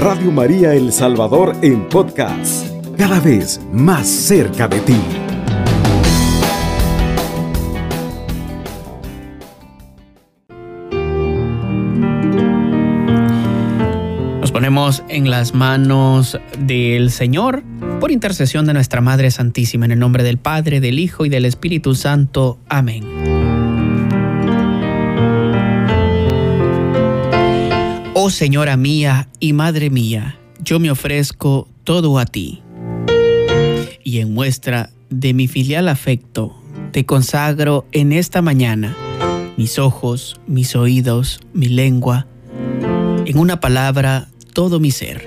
Radio María El Salvador en podcast, cada vez más cerca de ti. Nos ponemos en las manos del Señor por intercesión de nuestra Madre Santísima, en el nombre del Padre, del Hijo y del Espíritu Santo. Amén. Oh Señora mía y Madre mía, yo me ofrezco todo a ti. Y en muestra de mi filial afecto, te consagro en esta mañana mis ojos, mis oídos, mi lengua, en una palabra, todo mi ser.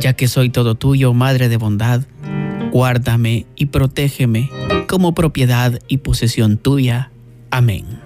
Ya que soy todo tuyo, Madre de bondad, guárdame y protégeme como propiedad y posesión tuya. Amén.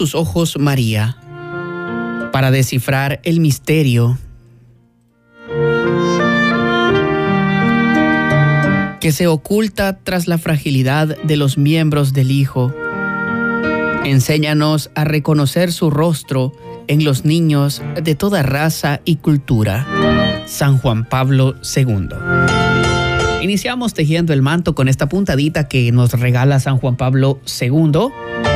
Tus ojos, María, para descifrar el misterio que se oculta tras la fragilidad de los miembros del Hijo. Enséñanos a reconocer su rostro en los niños de toda raza y cultura. San Juan Pablo II. Iniciamos tejiendo el manto con esta puntadita que nos regala San Juan Pablo II.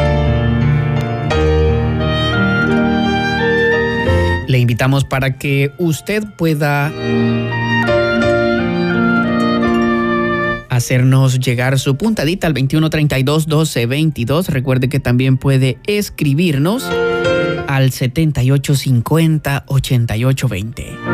Le invitamos para que usted pueda hacernos llegar su puntadita al 2132 1222. Recuerde que también puede escribirnos al 7850 8820.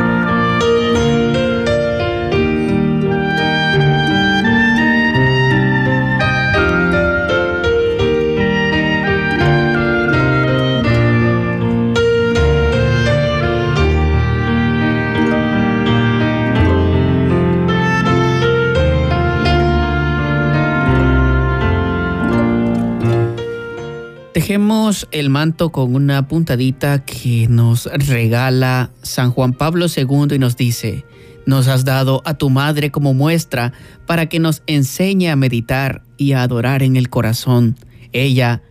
Dejemos el manto con una puntadita que nos regala San Juan Pablo II y nos dice, nos has dado a tu madre como muestra para que nos enseñe a meditar y a adorar en el corazón. Ella,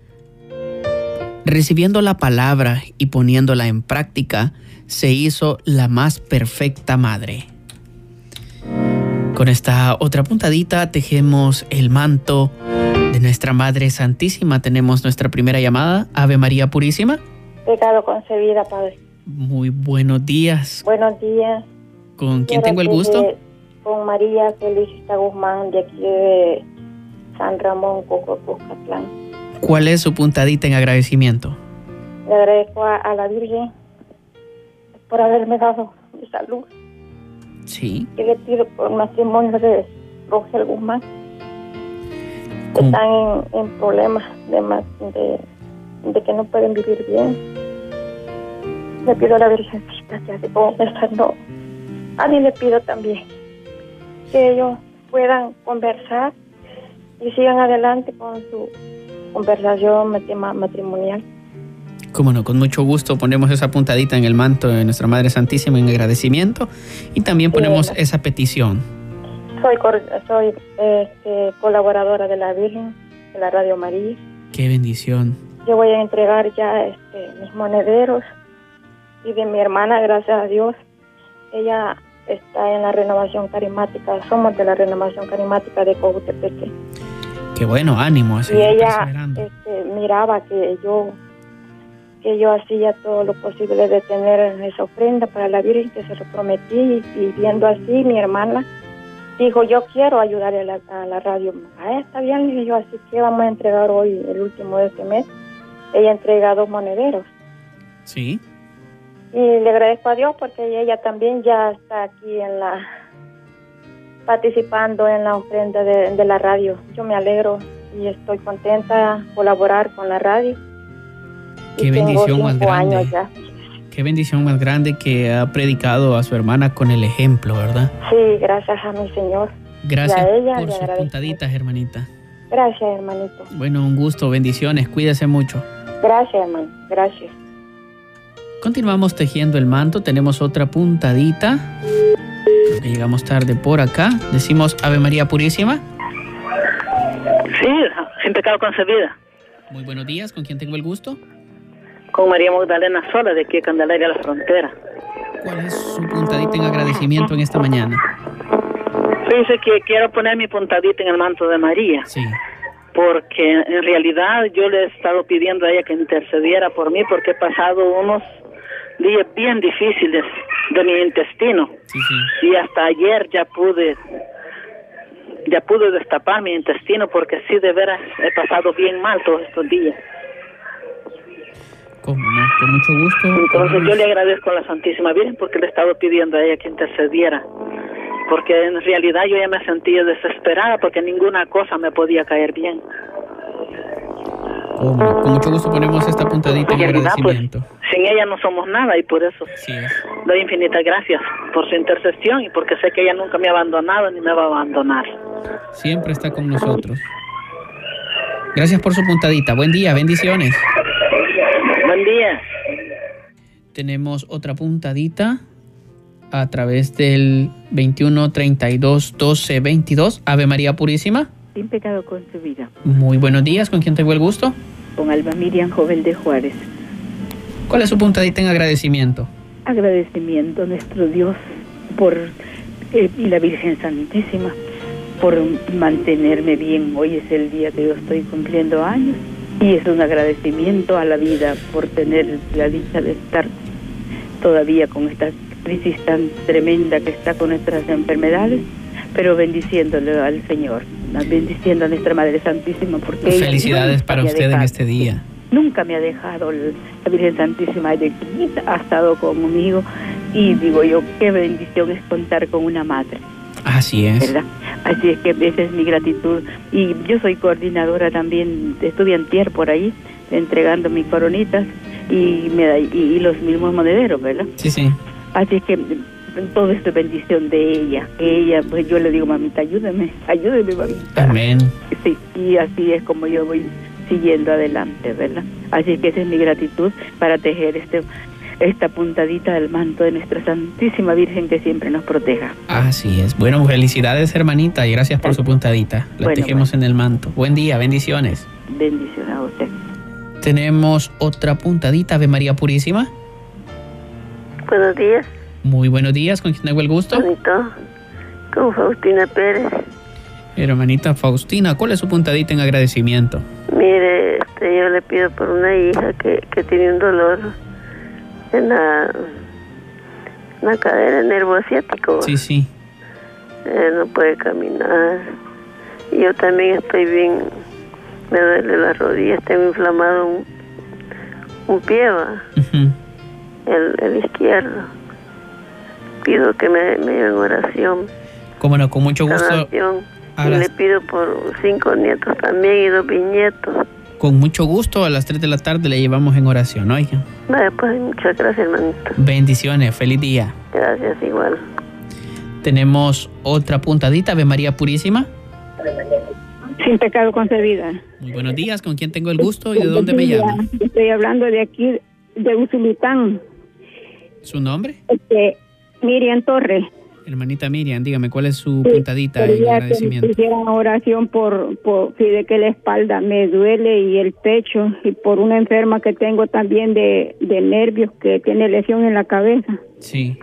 recibiendo la palabra y poniéndola en práctica, se hizo la más perfecta madre. Con esta otra puntadita tejemos el manto de nuestra Madre Santísima. Tenemos nuestra primera llamada, Ave María Purísima. Pecado concebida, Padre. Muy buenos días. Buenos días. ¿Con quién tengo el gusto? con María Felicita Guzmán, de aquí de San Ramón, Cuscatlán. ¿Cuál es su puntadita en agradecimiento? Le agradezco a, la Virgen por haberme dado mi salud. Sí. Y le pido por matrimonio de Rogel Guzmán están en, problemas de, de, que no pueden vivir bien. Le pido a la Virgencita que así como pensando, a mí le pido también que ellos puedan conversar y sigan adelante con su conversación matrimonial. Como no, con mucho gusto ponemos esa puntadita en el manto de nuestra Madre Santísima en agradecimiento y también ponemos esa petición soy, soy este, colaboradora de la Virgen, de la Radio María. Qué bendición. Yo voy a entregar ya este, mis monederos y de mi hermana, gracias a Dios. Ella está en la renovación carismática, somos de la renovación carismática de Cojutepeque. Qué bueno, ánimo. Y ella este, miraba que yo que yo hacía todo lo posible de tener esa ofrenda para la Virgen que se lo prometí y viendo así mi hermana dijo, yo quiero ayudar a la, radio. Ah, está bien, dije yo, así que vamos a entregar hoy, el último de este mes. Ella entrega dos monederos. Sí. Y le agradezco a Dios porque ella también ya está aquí en la participando en la ofrenda de, la radio. Yo me alegro y estoy contenta de colaborar con la radio. Qué bendición más grande. Años ya. Qué bendición más grande que ha predicado a su hermana con el ejemplo, ¿verdad? Sí, gracias a mi Señor. Gracias Y a ella por sus agradezco puntaditas, hermanita. Gracias, hermanito. Bueno, un gusto, bendiciones, cuídese mucho. Gracias, hermano. Gracias. Continuamos tejiendo el manto, tenemos otra puntadita. Creo que llegamos tarde por acá. Decimos Ave María Purísima. Sí, sin pecado concebida. Muy buenos días, ¿con quién tengo el gusto? Con María Magdalena Sola, de aquí de Candelaria a la Frontera. ¿Cuál es su puntadita en agradecimiento en esta mañana? Fíjese que quiero poner mi puntadita en el manto de María, Sí, porque en realidad yo le he estado pidiendo a ella que intercediera por mí, porque he pasado unos días bien difíciles de mi intestino. sí, sí. Y hasta ayer ya pude, ya pude destapar mi intestino, porque sí, de veras, he pasado bien mal todos estos días. Con mucho gusto. Entonces yo le agradezco a la Santísima Virgen porque le he estado pidiendo a ella que intercediera. Porque en realidad yo ya me sentía desesperada porque ninguna cosa me podía caer bien. Con mucho gusto ponemos esta puntadita en pues, agradecimiento. sin ella no somos nada y por eso Sí es. doy infinitas gracias por su intercesión y porque sé que ella nunca me ha abandonado ni me va a abandonar. Siempre está con nosotros. Gracias por su puntadita. Buen día, bendiciones. Buen día. Tenemos otra puntadita a través del 21 32 12 22. Ave María Purísima. Sin pecado concebida, Muy buenos días, ¿con quién tengo el gusto? con Alba Miriam Joven de Juárez. ¿Cuál es su puntadita en agradecimiento? Agradecimiento a nuestro Dios por eh, y la Virgen Santísima por mantenerme bien. Hoy es el día que yo estoy cumpliendo años y es un agradecimiento a la vida por tener la dicha de estar todavía con esta crisis tan tremenda que está con nuestras enfermedades, pero bendiciéndole al Señor, bendiciendo a nuestra Madre Santísima porque Felicidades para usted en este día. Nunca me ha dejado la Virgen Santísima de ha estado conmigo y digo yo, qué bendición es contar con una madre, Así es. ¿verdad? Así es que esa es mi gratitud. Y yo soy coordinadora también, estuve antier por ahí, entregando mis coronitas y, me da- y, y los mismos monederos, ¿verdad? Sí, sí. Así es que mm, todo esto es bendición de ella, que ella, pues yo le digo, mamita, ayúdeme, ayúdeme, mamita. Amén. Sí, y así es como yo voy siguiendo adelante, ¿verdad? Así que esa es mi gratitud para tejer este esta puntadita del manto de nuestra Santísima Virgen que siempre nos proteja. Así es. Bueno, felicidades, hermanita, y gracias por su puntadita. La Bueno, tejemos en el manto. Buen día, bendiciones. Bendiciones a usted. Tenemos otra puntadita, Ave María Purísima. Buenos días, Muy buenos días, ¿con quién tengo el gusto? bonito. Con Faustina Pérez. Hermanita Faustina, ¿cuál es su puntadita en agradecimiento? Mire, este, yo le pido por una hija que, que tiene un dolor en la, en la cadera, el nervo asiático. Sí, sí. Eh, no puede caminar. Y yo también estoy bien, me duele las rodillas, tengo inflamado un, un pie, el, el izquierdo. Pido que me, me lleven oración. Cómo no, con mucho gusto. Y las- le pido por cinco nietos también y dos bisnietos. Con mucho gusto, a las 3 de la tarde le llevamos en oración, oiga. Vaya, pues muchas gracias, hermanito. Bendiciones, feliz día. Gracias, igual. Tenemos otra puntadita, Ave María Purísima. Sin pecado concebida. Muy buenos días, ¿con quién tengo el gusto y de dónde me llama? Estoy hablando de aquí, de Usulután. ¿Su nombre? Este, Miriam Torres. Hermanita Miriam, dígame, ¿cuál es su Sí, puntadita en que agradecimiento? hicieran oración por, por sí, de que la espalda me duele y el pecho y por una enferma que tengo también de, de nervios que tiene lesión en la cabeza. Sí.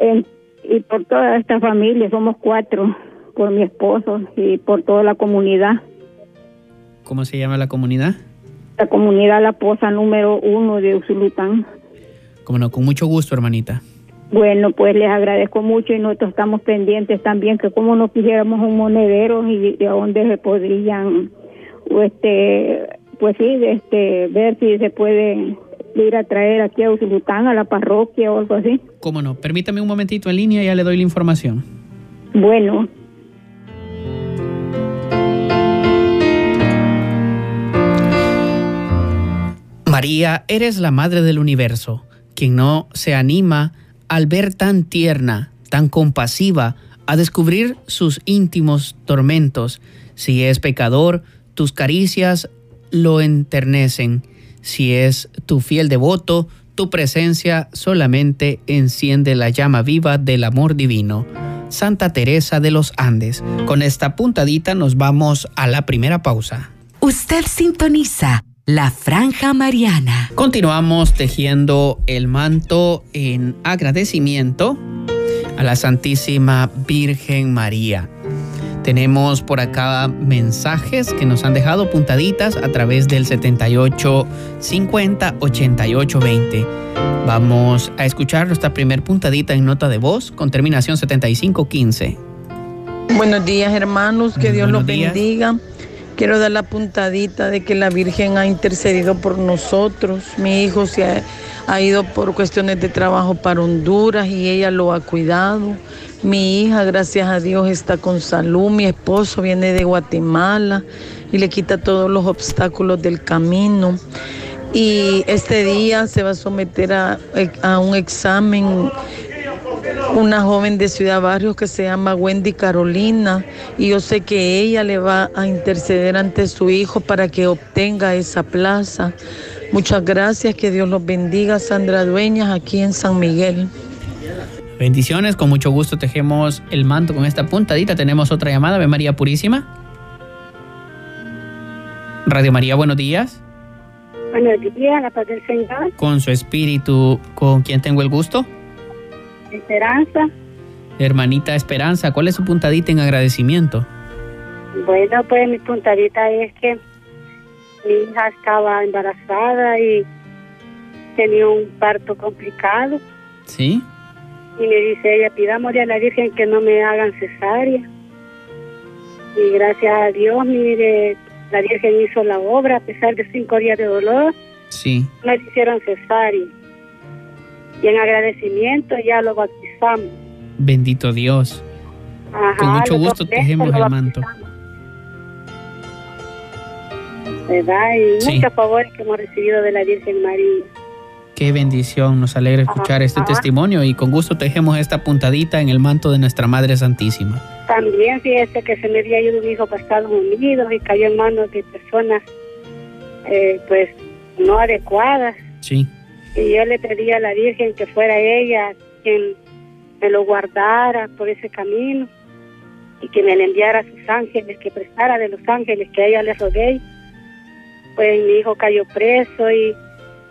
En- y por toda esta familia, somos cuatro, por mi esposo y por toda la comunidad. ¿Cómo se llama la comunidad? La comunidad La Poza número uno de Usulután. Como no, con mucho gusto, hermanita. Bueno, pues les agradezco mucho y nosotros estamos pendientes también que como nos quisiéramos un monedero y de dónde se podrían, o este, pues sí, este, ver si se puede ir a traer aquí a Usulután, a la parroquia o algo así. ¿Cómo no? Permítame un momentito en línea y ya le doy la información. Bueno, María, eres la Madre del Universo. quien no se anima al ver tan tierna, tan compasiva, a descubrir sus íntimos tormentos. Si es pecador, tus caricias lo enternecen. Si es tu fiel devoto, tu presencia solamente enciende la llama viva del amor divino. Santa Teresa de los Andes. Con esta puntadita nos vamos a la primera pausa. Usted sintoniza la franja mariana. Continuamos tejiendo el manto en agradecimiento a la Santísima Virgen María. Tenemos por acá mensajes que nos han dejado puntaditas a través del 78 50 88 20. Vamos a escuchar nuestra primer puntadita en nota de voz con terminación 75 15. Buenos días hermanos, que Dios los bendiga. Quiero dar la puntadita de que la Virgen ha intercedido por nosotros. Mi hijo se ha, ido por cuestiones de trabajo para Honduras y ella lo ha cuidado. Mi hija, gracias a Dios, está con salud. Mi esposo viene de Guatemala y le quita todos los obstáculos del camino. Y este día se va a someter a, un examen una joven de Ciudad Barrios que se llama Wendy Carolina y yo sé que ella le va a interceder ante su hijo para que obtenga esa plaza. Muchas gracias, que Dios los bendiga, Sandra Dueñas, aquí en San Miguel. Bendiciones, con mucho gusto tejemos el manto con esta puntadita. Tenemos otra llamada, Ave María Purísima. Radio María, buenos días. Buenos días, la paz del Señor. Con su espíritu, ¿con quién tengo el gusto? Esperanza. Hermanita Esperanza, ¿cuál es su puntadita en agradecimiento? Bueno, pues mi puntadita es que mi hija estaba embarazada y tenía un parto complicado. ¿Sí? Y me dice ella, pidámosle a la Virgen que no me hagan cesárea. Y gracias a Dios, mire, la Virgen hizo la obra a pesar de cinco días de dolor. Sí. No le hicieron cesárea. Y en agradecimiento ya lo bautizamos. Bendito Dios. Con mucho gusto tejemos el manto. ¿Verdad? Y muchos favores que hemos recibido de la Virgen María. Qué bendición, nos alegra escuchar este testimonio y con gusto tejemos esta puntadita en el manto de nuestra Madre Santísima. También fíjese que se me había ido un hijo para Estados Unidos y cayó en manos de personas eh, pues no adecuadas. Sí. Y yo le pedí a la Virgen que fuera ella quien me lo guardara por ese camino y que me le enviara a sus ángeles, que prestara de los ángeles que a ella le rogué. Pues mi hijo cayó preso y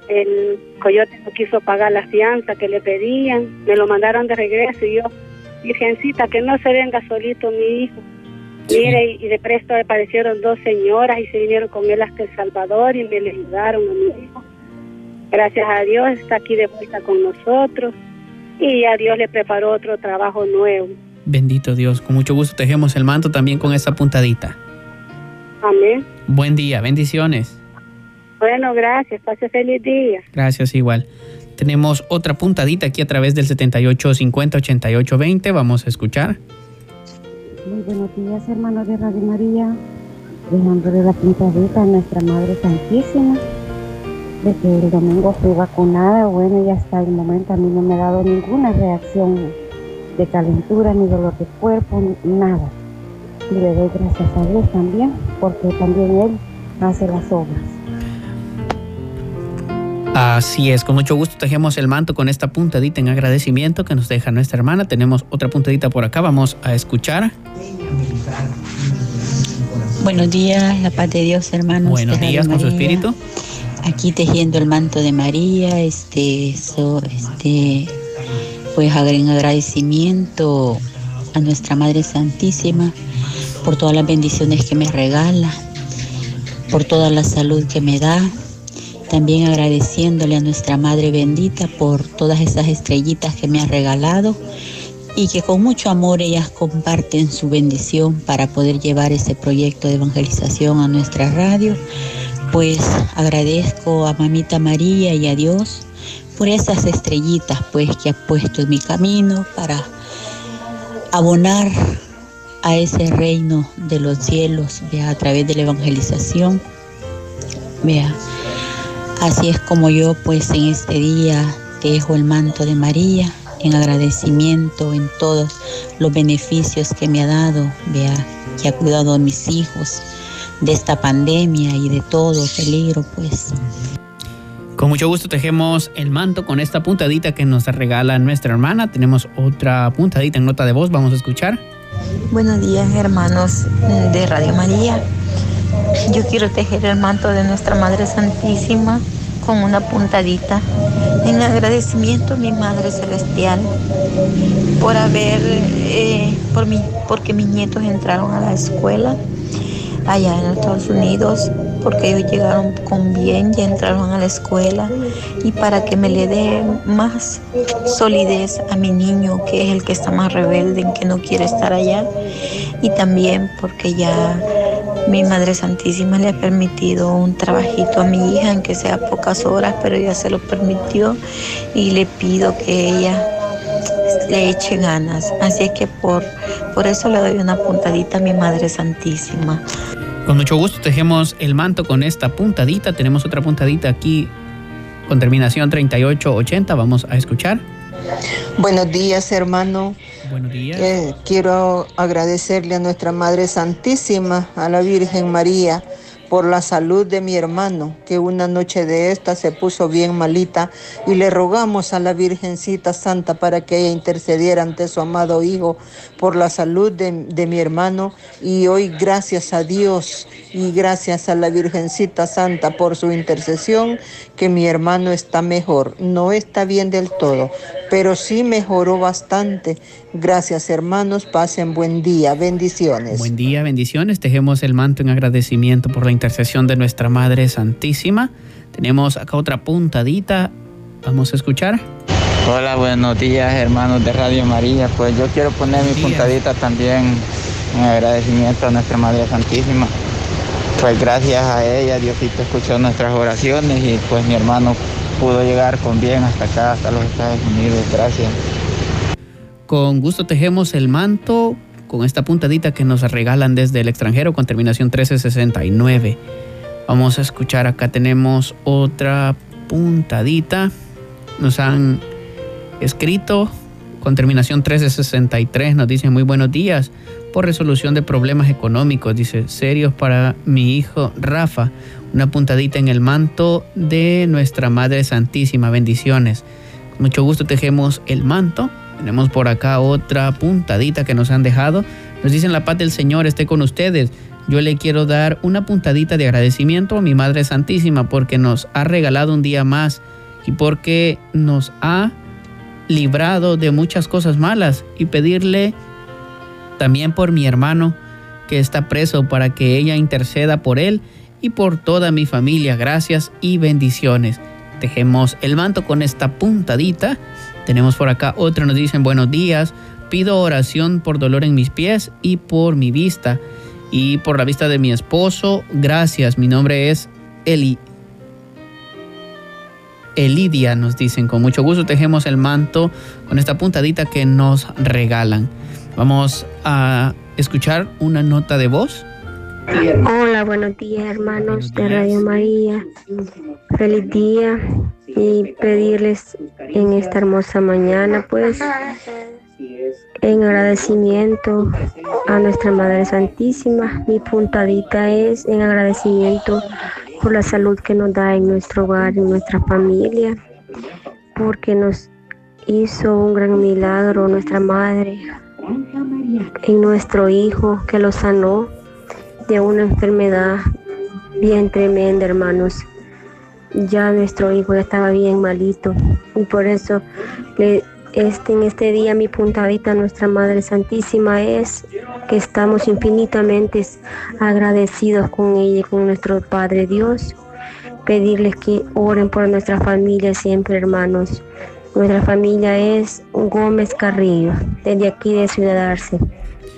el coyote no quiso pagar la fianza que le pedían, me lo mandaron de regreso y yo, Virgencita, que no se venga solito mi hijo. Mire, y, de presto aparecieron dos señoras y se vinieron con él hasta El Salvador y me le ayudaron a mi hijo. Gracias a Dios está aquí de vuelta con nosotros y a Dios le preparó otro trabajo nuevo. Bendito Dios, con mucho gusto tejemos el manto también con esa puntadita. Amén. Buen día, bendiciones. Bueno, gracias. Pase feliz día. Gracias, igual. Tenemos otra puntadita aquí a través del 7850-8820. Vamos a escuchar. Muy buenos días, hermanos de Radio María. Dejándole la puntadita a nuestra Madre Santísima. De que el domingo fui vacunada, bueno, y hasta el momento a mí no me ha dado ninguna reacción de calentura, ni dolor de cuerpo, ni nada. Y le doy gracias a Dios también, porque también Él hace las obras. Así es, con mucho gusto tejemos el manto con esta puntadita en agradecimiento que nos deja nuestra hermana. Tenemos otra puntadita por acá, vamos a escuchar. Buenos días, la paz de Dios, hermanos. Buenos días con su espíritu. Aquí tejiendo el manto de María, este, este, pues en agradecimiento a nuestra Madre Santísima por todas las bendiciones que me regala, por toda la salud que me da, también agradeciéndole a nuestra Madre bendita por todas esas estrellitas que me ha regalado y que con mucho amor ellas comparten su bendición para poder llevar ese proyecto de evangelización a nuestra radio. Pues agradezco a Mamita María y a Dios por esas estrellitas pues que ha puesto en mi camino para abonar a ese reino de los cielos vea, a través de la evangelización. Vea, Así es como yo pues en este día tejo el manto de María en agradecimiento en todos los beneficios que me ha dado, vea, que ha cuidado a mis hijos de esta pandemia y de todo peligro, pues. Con mucho gusto tejemos el manto con esta puntadita que nos regala nuestra hermana. Tenemos otra puntadita en nota de voz, vamos a escuchar. Buenos días, hermanos de Radio María. Yo quiero tejer el manto de nuestra Madre Santísima con una puntadita en agradecimiento a mi Madre Celestial por haber, eh, por mi, porque mis nietos entraron a la escuela allá en Estados Unidos, porque ellos llegaron con bien, y entraron a la escuela y para que me le dé más solidez a mi niño, que es el que está más rebelde, en que no quiere estar allá, y también porque ya mi Madre Santísima le ha permitido un trabajito a mi hija, en que sea pocas horas, pero ella se lo permitió y le pido que ella le eche ganas. Así es que por, por eso le doy una puntadita a mi Madre Santísima. Con mucho gusto tejemos el manto con esta puntadita. Tenemos otra puntadita aquí con terminación 3880. Vamos a escuchar. Buenos días, hermano. Buenos días. Eh, quiero agradecerle a nuestra Madre Santísima, a la Virgen María, por la salud de mi hermano, que una noche de esta se puso bien malita y le rogamos a la Virgencita Santa para que ella intercediera ante su amado Hijo por la salud de, de mi hermano y hoy gracias a Dios y gracias a la Virgencita Santa por su intercesión que mi hermano está mejor, no está bien del todo, pero sí mejoró bastante. Gracias hermanos, pasen buen día, bendiciones. Buen día, bendiciones. Tejemos el manto en agradecimiento por la intercesión de nuestra Madre Santísima. Tenemos acá otra puntadita. Vamos a escuchar. Hola, buenos días hermanos de Radio María. Pues yo quiero poner mi puntadita también en agradecimiento a nuestra Madre Santísima. Pues gracias a ella Diosito escuchó nuestras oraciones y pues mi hermano pudo llegar con bien hasta acá, hasta los Estados Unidos. Gracias. Con gusto tejemos el manto con esta puntadita que nos regalan desde el extranjero con terminación 1369. Vamos a escuchar, acá tenemos otra puntadita. Nos han escrito con terminación 1363, nos dicen muy buenos días por resolución de problemas económicos, dice, serios para mi hijo Rafa. Una puntadita en el manto de nuestra Madre Santísima, bendiciones. Mucho gusto tejemos el manto tenemos por acá otra puntadita que nos han dejado. Nos dicen la paz del Señor esté con ustedes. Yo le quiero dar una puntadita de agradecimiento a mi Madre Santísima porque nos ha regalado un día más y porque nos ha librado de muchas cosas malas y pedirle también por mi hermano que está preso para que ella interceda por él y por toda mi familia. Gracias y bendiciones. Tejemos el manto con esta puntadita tenemos por acá otra, nos dicen buenos días, pido oración por dolor en mis pies y por mi vista y por la vista de mi esposo. Gracias, mi nombre es Eli. Elidia nos dicen, con mucho gusto tejemos el manto con esta puntadita que nos regalan. Vamos a escuchar una nota de voz. Hola, buenos días hermanos de Radio María. Feliz día y pedirles en esta hermosa mañana, pues, en agradecimiento a nuestra Madre Santísima. Mi puntadita es en agradecimiento por la salud que nos da en nuestro hogar, en nuestra familia, porque nos hizo un gran milagro nuestra Madre en nuestro hijo que lo sanó de una enfermedad bien tremenda, hermanos ya nuestro hijo ya estaba bien malito y por eso este, en este día mi puntadita nuestra Madre Santísima es que estamos infinitamente agradecidos con ella y con nuestro Padre Dios. Pedirles que oren por nuestra familia siempre, hermanos. Nuestra familia es Gómez Carrillo, desde aquí de Ciudad Arce.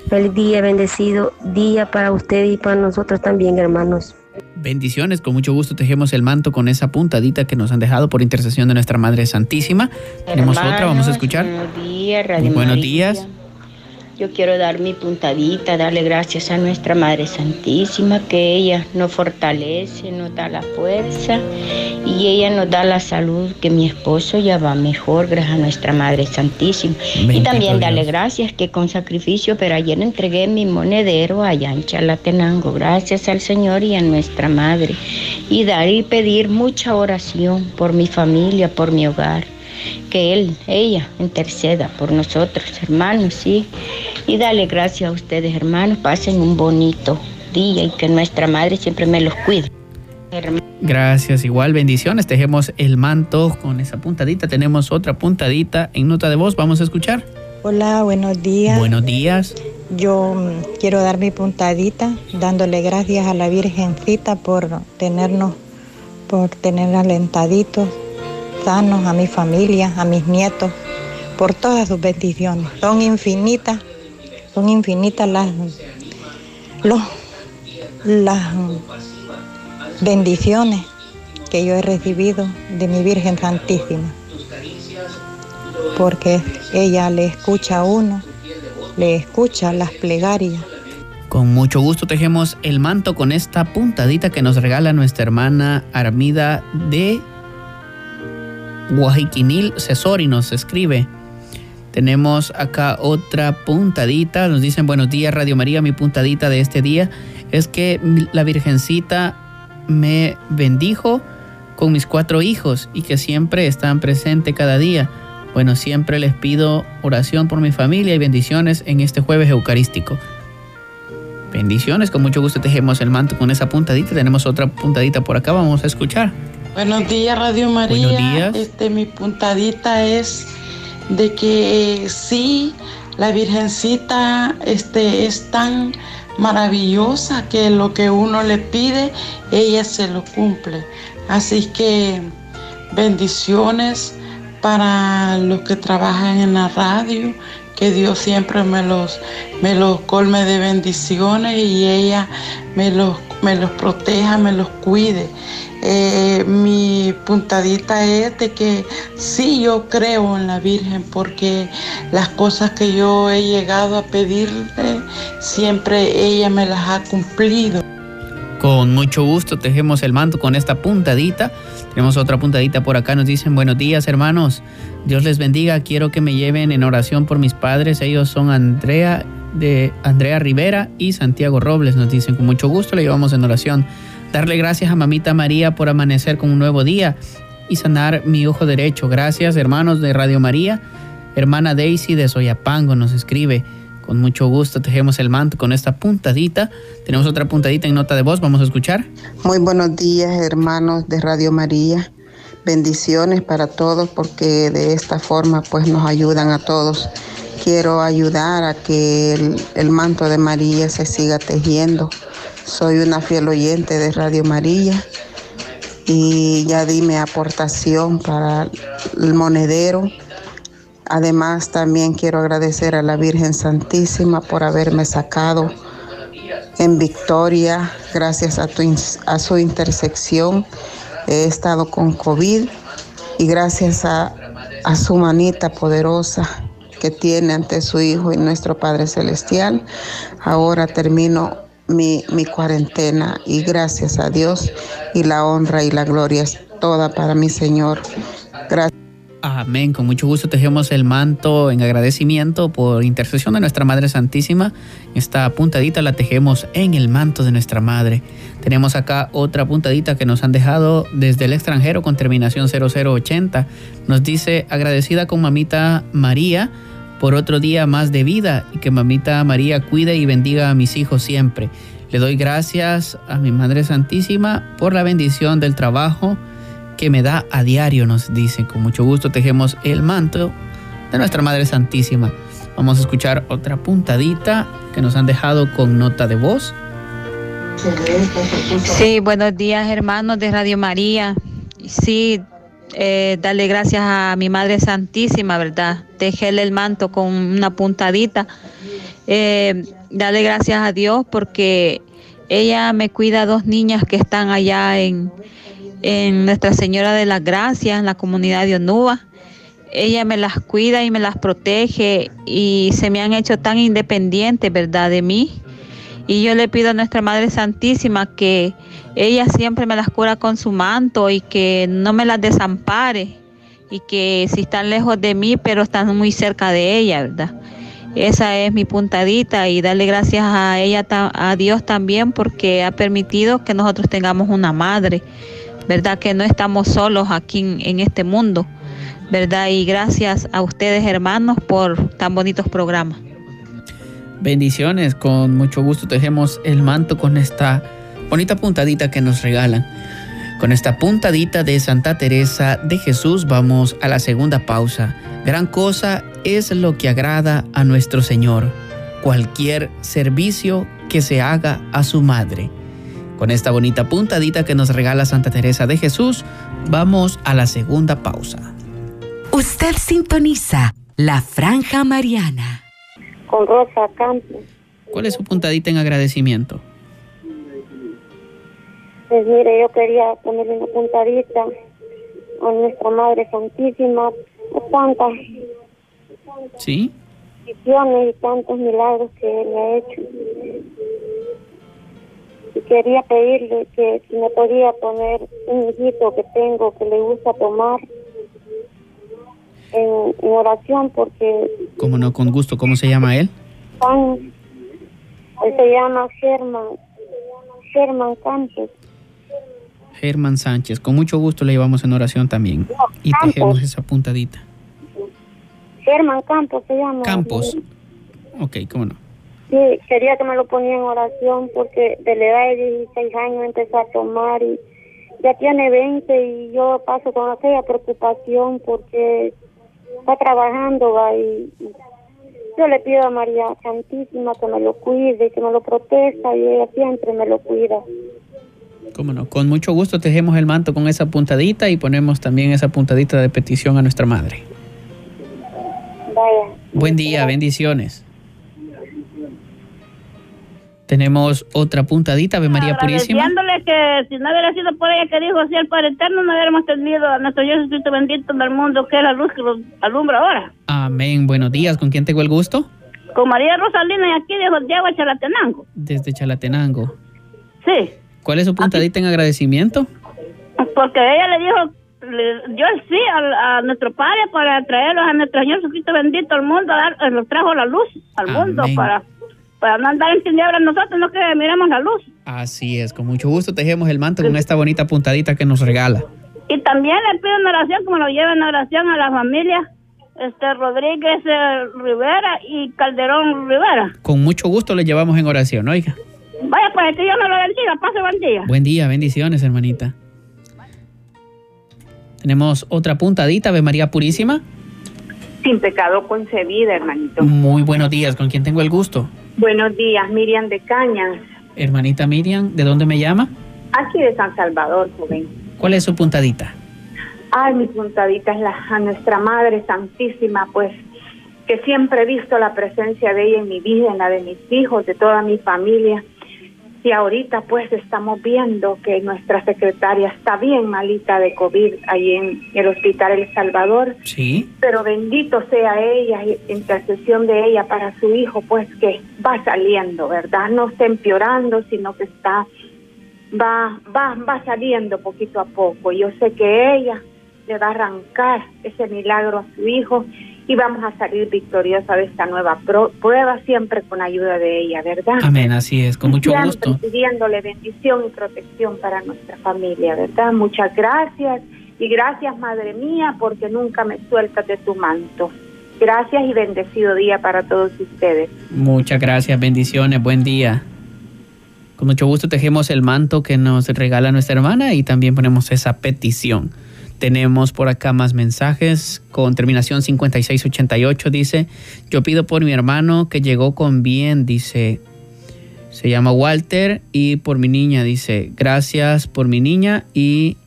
Feliz día, bendecido día para usted y para nosotros también, hermanos. Bendiciones, con mucho gusto tejemos el manto con esa puntadita que nos han dejado por intercesión de nuestra Madre Santísima. Tenemos otra, vamos a escuchar. Buenos días, Radio Buenos días. Yo quiero dar mi puntadita, darle gracias a nuestra Madre Santísima, que ella nos fortalece, nos da la fuerza y ella nos da la salud, que mi esposo ya va mejor, gracias a nuestra Madre Santísima. y también darle gracias que con sacrificio, pero ayer entregué mi monedero allá en Chalatenango, gracias al Señor y a nuestra Madre. Y dar y pedir mucha oración por mi familia, por mi hogar que Él, ella, interceda por nosotros, hermanos, sí. Y dale gracias a ustedes, hermanos. Pasen un bonito día y que nuestra Madre siempre me los cuide. Gracias, igual bendiciones. Tejemos el manto con esa puntadita. Tenemos otra puntadita en nota de voz. Vamos a escuchar. Hola, buenos días. Buenos días. Yo mm, quiero dar mi puntadita dándole gracias a la Virgencita por tenernos, por tener alentaditos a mi familia, a mis nietos, por todas sus bendiciones. Son infinitas, son infinitas las, las bendiciones que yo he recibido de mi Virgen Santísima. Porque ella le escucha a uno, le escucha las plegarias. Con mucho gusto tejemos el manto con esta puntadita que nos regala nuestra hermana Armida de Guajiquinil Cesori nos escribe. Tenemos acá otra puntadita. Nos dicen buenos días Radio María. Mi puntadita de este día es que la Virgencita me bendijo con mis cuatro hijos y que siempre están presentes cada día. Bueno, siempre les pido oración por mi familia y bendiciones en este jueves eucarístico. Bendiciones, con mucho gusto tejemos el manto con esa puntadita. Tenemos otra puntadita por acá, vamos a escuchar. Buenos días, Radio María. Buenos días. Este, mi puntadita es de que sí, la Virgencita este, es tan maravillosa que lo que uno le pide, ella se lo cumple. Así que bendiciones para los que trabajan en la radio, que Dios siempre me los, me los colme de bendiciones y ella me los, me los proteja, me los cuide. Eh, mi puntadita es de que sí yo creo en la Virgen porque las cosas que yo he llegado a pedirle, siempre ella me las ha cumplido. Con mucho gusto tejemos el manto con esta puntadita. Tenemos otra puntadita por acá. Nos dicen buenos días hermanos. Dios les bendiga. Quiero que me lleven en oración por mis padres. Ellos son Andrea de Andrea Rivera y Santiago Robles. Nos dicen con mucho gusto le llevamos en oración. Darle gracias a mamita María por amanecer con un nuevo día y sanar mi ojo derecho. Gracias, hermanos de Radio María. Hermana Daisy de Soyapango nos escribe. Con mucho gusto tejemos el manto con esta puntadita. Tenemos otra puntadita en nota de voz. Vamos a escuchar. Muy buenos días, hermanos de Radio María. Bendiciones para todos porque de esta forma pues nos ayudan a todos. Quiero ayudar a que el, el manto de María se siga tejiendo soy una fiel oyente de Radio María y ya di mi aportación para el monedero. Además, también quiero agradecer a la Virgen Santísima por haberme sacado en victoria gracias a, a su intersección. He estado con COVID y gracias a, a su manita poderosa que tiene ante su Hijo y nuestro Padre Celestial, ahora termino mi, cuarentena y gracias a Dios y la honra y la gloria es toda para mi Señor. Gracias. Amén. Con mucho gusto tejemos el manto en agradecimiento por intercesión de nuestra Madre Santísima. Esta puntadita la tejemos en el manto de nuestra Madre. Tenemos acá otra puntadita que nos han dejado desde el extranjero con terminación 0080. Nos dice agradecida con mamita María por otro día más de vida y que mamita María cuide y bendiga a mis hijos siempre. Le doy gracias a mi Madre Santísima por la bendición del trabajo que me da a diario, nos dice. Con mucho gusto tejemos el manto de nuestra Madre Santísima. Vamos a escuchar otra puntadita que nos han dejado con nota de voz. Sí, buenos días hermanos de Radio María. Sí, eh, darle gracias a mi Madre Santísima, ¿verdad? Tejerle el manto con una puntadita. Eh, darle gracias a Dios porque ella me cuida a dos niñas que están allá en, en Nuestra Señora de las Gracias, en la comunidad de Onúa. ella me las cuida y me las protege y se me han hecho tan independientes, ¿verdad? De mí. Y yo le pido a nuestra Madre Santísima que ella siempre me las cura con su manto y que no me las desampare y que si están lejos de mí, pero están muy cerca de ella, ¿verdad? Esa es mi puntadita y darle gracias a ella, a Dios también, porque ha permitido que nosotros tengamos una madre, ¿verdad? Que no estamos solos aquí en, este mundo, ¿verdad? Y gracias a ustedes, hermanos, por tan bonitos programas. Bendiciones, con mucho gusto tejemos el manto con esta bonita puntadita que nos regalan. Con esta puntadita de Santa Teresa de Jesús vamos a la segunda pausa. Gran cosa es lo que agrada a nuestro Señor, cualquier servicio que se haga a su madre. Con esta bonita puntadita que nos regala Santa Teresa de Jesús, vamos a la segunda pausa. Usted sintoniza la franja mariana. Con Rosa Campos. ¿Cuál es su puntadita en agradecimiento? Pues mire, yo quería ponerle una puntadita a nuestra Madre Santísima, tantas ¿Sí? visiones y tantos milagros que me ha hecho. Y quería pedirle que si me podía poner un hijito que tengo que le gusta tomar en, oración porque... ¿Cómo no? Con gusto. ¿Cómo se llama él? Juan, él se llama Germán, Germán Campos. Germán Sánchez. Con mucho gusto le llevamos en oración también. y tejemos esa puntadita. Germán Campos se llama. Campos. Ok, ¿cómo no? Sí, quería que me lo ponía en oración porque de la edad de 16 años empezó a tomar y ya tiene 20 y yo paso con aquella preocupación porque está trabajando ¿va? Y, yo le pido a María Santísima que me lo cuide, que me lo proteja y ella siempre me lo cuida. Cómo no, con mucho gusto tejemos el manto con esa puntadita y ponemos también esa puntadita de petición a nuestra madre. Vaya. Buen día, bendiciones. Tenemos otra puntadita, Ave María Purísima. Agradeciéndole que si no hubiera sido por ella que dijo así el Padre Eterno, no hubiéramos tenido a nuestro Dios Espíritu bendito en el mundo, que es la luz que nos alumbra ahora. Amén. Buenos días. ¿Con quién tengo el gusto? Con María Rosalina y aquí de Diego Chalatenango. Desde Chalatenango. Sí. ¿Cuál es su puntadita en agradecimiento? Porque ella le dijo, yo sí a, nuestro Padre para traerlos a nuestro Señor Jesucristo bendito al mundo, a dar, nos trajo la luz al mundo para para no andar en tinieblas nosotros, no que miremos la luz. Así es, con mucho gusto tejemos el manto con esta bonita puntadita que nos regala. Y también le pido una oración, como lo lleven en oración a la familia este Rodríguez eh, Rivera y Calderón Rivera. Con mucho gusto le llevamos en oración, oiga. Vaya, pues que Dios me lo bendiga. Pase buen día. Buen día, bendiciones, hermanita. Tenemos otra puntadita, Ave María Purísima. Sin pecado concebida, hermanito. Muy buenos días, ¿con quién tengo el gusto? Buenos días, Miriam de Cañas. Hermanita Miriam, ¿de dónde me llama? Aquí de San Salvador, joven. ¿Cuál es su puntadita? Ay, mi puntadita es la, a nuestra Madre Santísima, pues que siempre he visto la presencia de ella en mi vida, en la de mis hijos, de toda mi familia y ahorita pues estamos viendo que nuestra secretaria está bien malita de COVID ahí en el Hospital El Salvador. Sí. Pero bendito sea ella, intercesión de ella para su hijo, pues que va saliendo, ¿verdad? No está empeorando, sino que está, va, va, va saliendo poquito a poco. Yo sé que ella le va a arrancar ese milagro a su hijo y vamos a salir victoriosa de esta nueva prueba siempre con ayuda de ella, ¿verdad? Amén, así es, con mucho siempre gusto. pidiéndole bendición y protección para nuestra familia, ¿verdad? Muchas gracias y gracias, Madre mía, porque nunca me sueltas de tu manto. Gracias y bendecido día para todos ustedes. Muchas gracias, bendiciones, buen día. Con mucho gusto tejemos el manto que nos regala nuestra hermana y también ponemos esa petición. Tenemos por acá más mensajes con terminación 5688. Dice, yo pido por mi hermano que llegó con bien, dice, se llama Walter y por mi niña, dice, gracias por mi niña y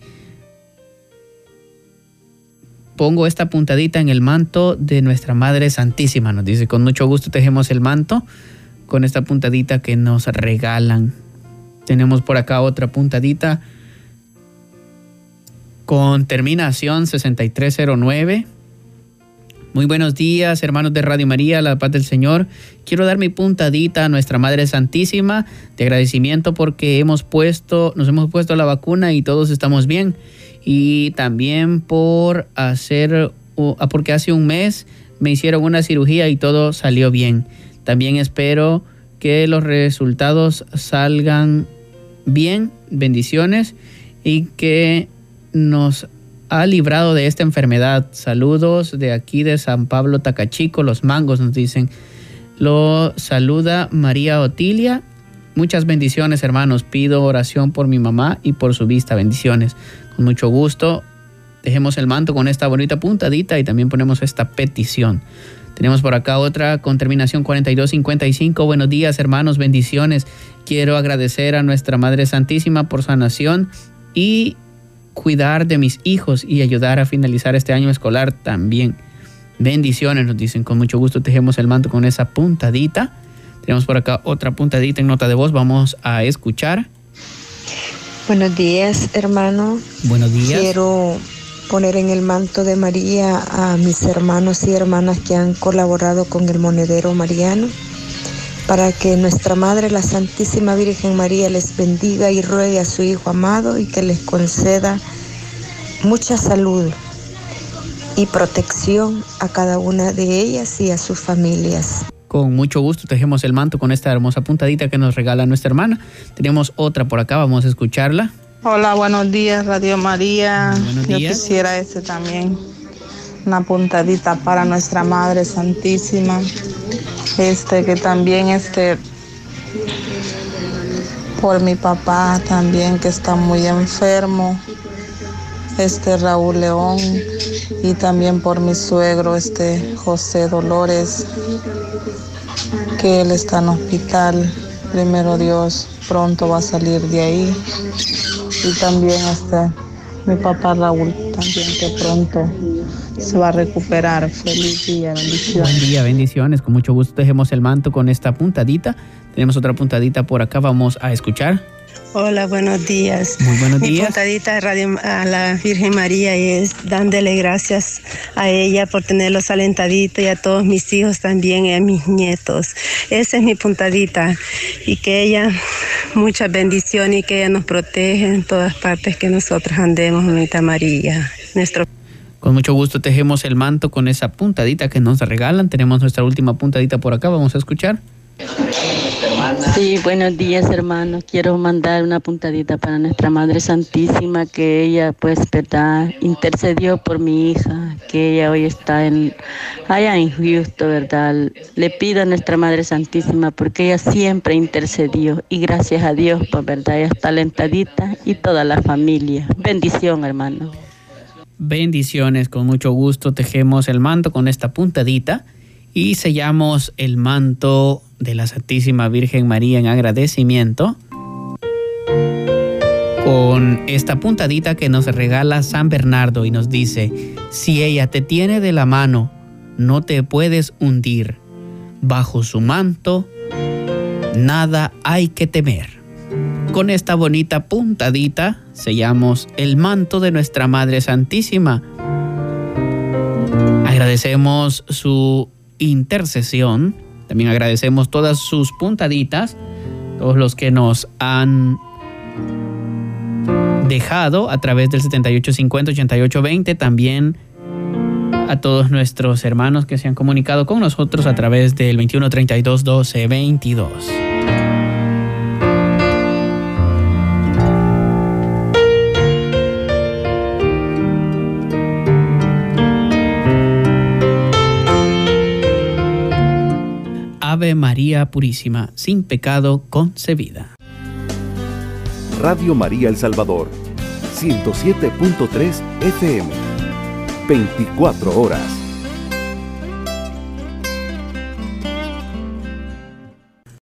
pongo esta puntadita en el manto de nuestra Madre Santísima. Nos dice, con mucho gusto tejemos el manto con esta puntadita que nos regalan. Tenemos por acá otra puntadita con terminación 6309. Muy buenos días, hermanos de Radio María, la paz del Señor. Quiero dar mi puntadita a nuestra Madre Santísima de agradecimiento porque hemos puesto, nos hemos puesto la vacuna y todos estamos bien. Y también por hacer, ah, porque hace un mes me hicieron una cirugía y todo salió bien. También espero que los resultados salgan bien, bendiciones y que nos ha librado de esta enfermedad. Saludos de aquí de San Pablo Tacachico, los mangos nos dicen. Lo saluda María Otilia. Muchas bendiciones, hermanos. Pido oración por mi mamá y por su vista. Bendiciones. Con mucho gusto. Dejemos el manto con esta bonita puntadita y también ponemos esta petición. Tenemos por acá otra con terminación 4255. Buenos días, hermanos. Bendiciones. Quiero agradecer a nuestra Madre Santísima por sanación y cuidar de mis hijos y ayudar a finalizar este año escolar también. Bendiciones, nos dicen. Con mucho gusto tejemos el manto con esa puntadita. Tenemos por acá otra puntadita en nota de voz. Vamos a escuchar. Buenos días, hermano. Buenos días. Quiero poner en el manto de María a mis hermanos y hermanas que han colaborado con el monedero mariano para que nuestra Madre, la Santísima Virgen María, les bendiga y ruegue a su Hijo amado y que les conceda mucha salud y protección a cada una de ellas y a sus familias. Con mucho gusto tejemos el manto con esta hermosa puntadita que nos regala nuestra hermana. Tenemos otra por acá, vamos a escucharla. Hola, buenos días, Radio María. Yo quisiera este también, una puntadita para nuestra Madre Santísima este que también este por mi papá también que está muy enfermo. Este Raúl León. Y también por mi suegro este José Dolores que él está en hospital. Primero Dios pronto va a salir de ahí. Y también este mi papá Raúl también que pronto se va a recuperar. Feliz día, bendiciones. Buen día, bendiciones. Con mucho gusto dejemos el manto con esta puntadita. Tenemos otra puntadita por acá, vamos a escuchar. Hola, buenos días. Muy buenos días. Mi puntadita de radio a la Virgen María es dándole gracias a ella por tenerlos alentaditos y a todos mis hijos también y a mis nietos. Esa es mi puntadita y que ella, muchas bendiciones y que ella nos protege en todas partes que nosotros andemos, mamita María. Nuestro con mucho gusto tejemos el manto con esa puntadita que nos regalan. Tenemos nuestra última puntadita por acá, vamos a escuchar. Sí, buenos días hermanos. Quiero mandar una puntadita para nuestra Madre Santísima, que ella pues, ¿verdad? Intercedió por mi hija, que ella hoy está en, allá en Houston, ¿verdad? Le pido a nuestra Madre Santísima porque ella siempre intercedió y gracias a Dios, pues, ¿verdad? Ella está alentadita y toda la familia. Bendición, hermano. Bendiciones, con mucho gusto tejemos el manto con esta puntadita y sellamos el manto de la Santísima Virgen María en agradecimiento con esta puntadita que nos regala San Bernardo y nos dice, si ella te tiene de la mano, no te puedes hundir. Bajo su manto, nada hay que temer. Con esta bonita puntadita sellamos el manto de nuestra Madre Santísima. Agradecemos su intercesión, también agradecemos todas sus puntaditas, todos los que nos han dejado a través del 7850-8820, también a todos nuestros hermanos que se han comunicado con nosotros a través del 2132-1222. Ave María Purísima, sin pecado concebida. Radio María El Salvador, 107.3 FM, 24 horas.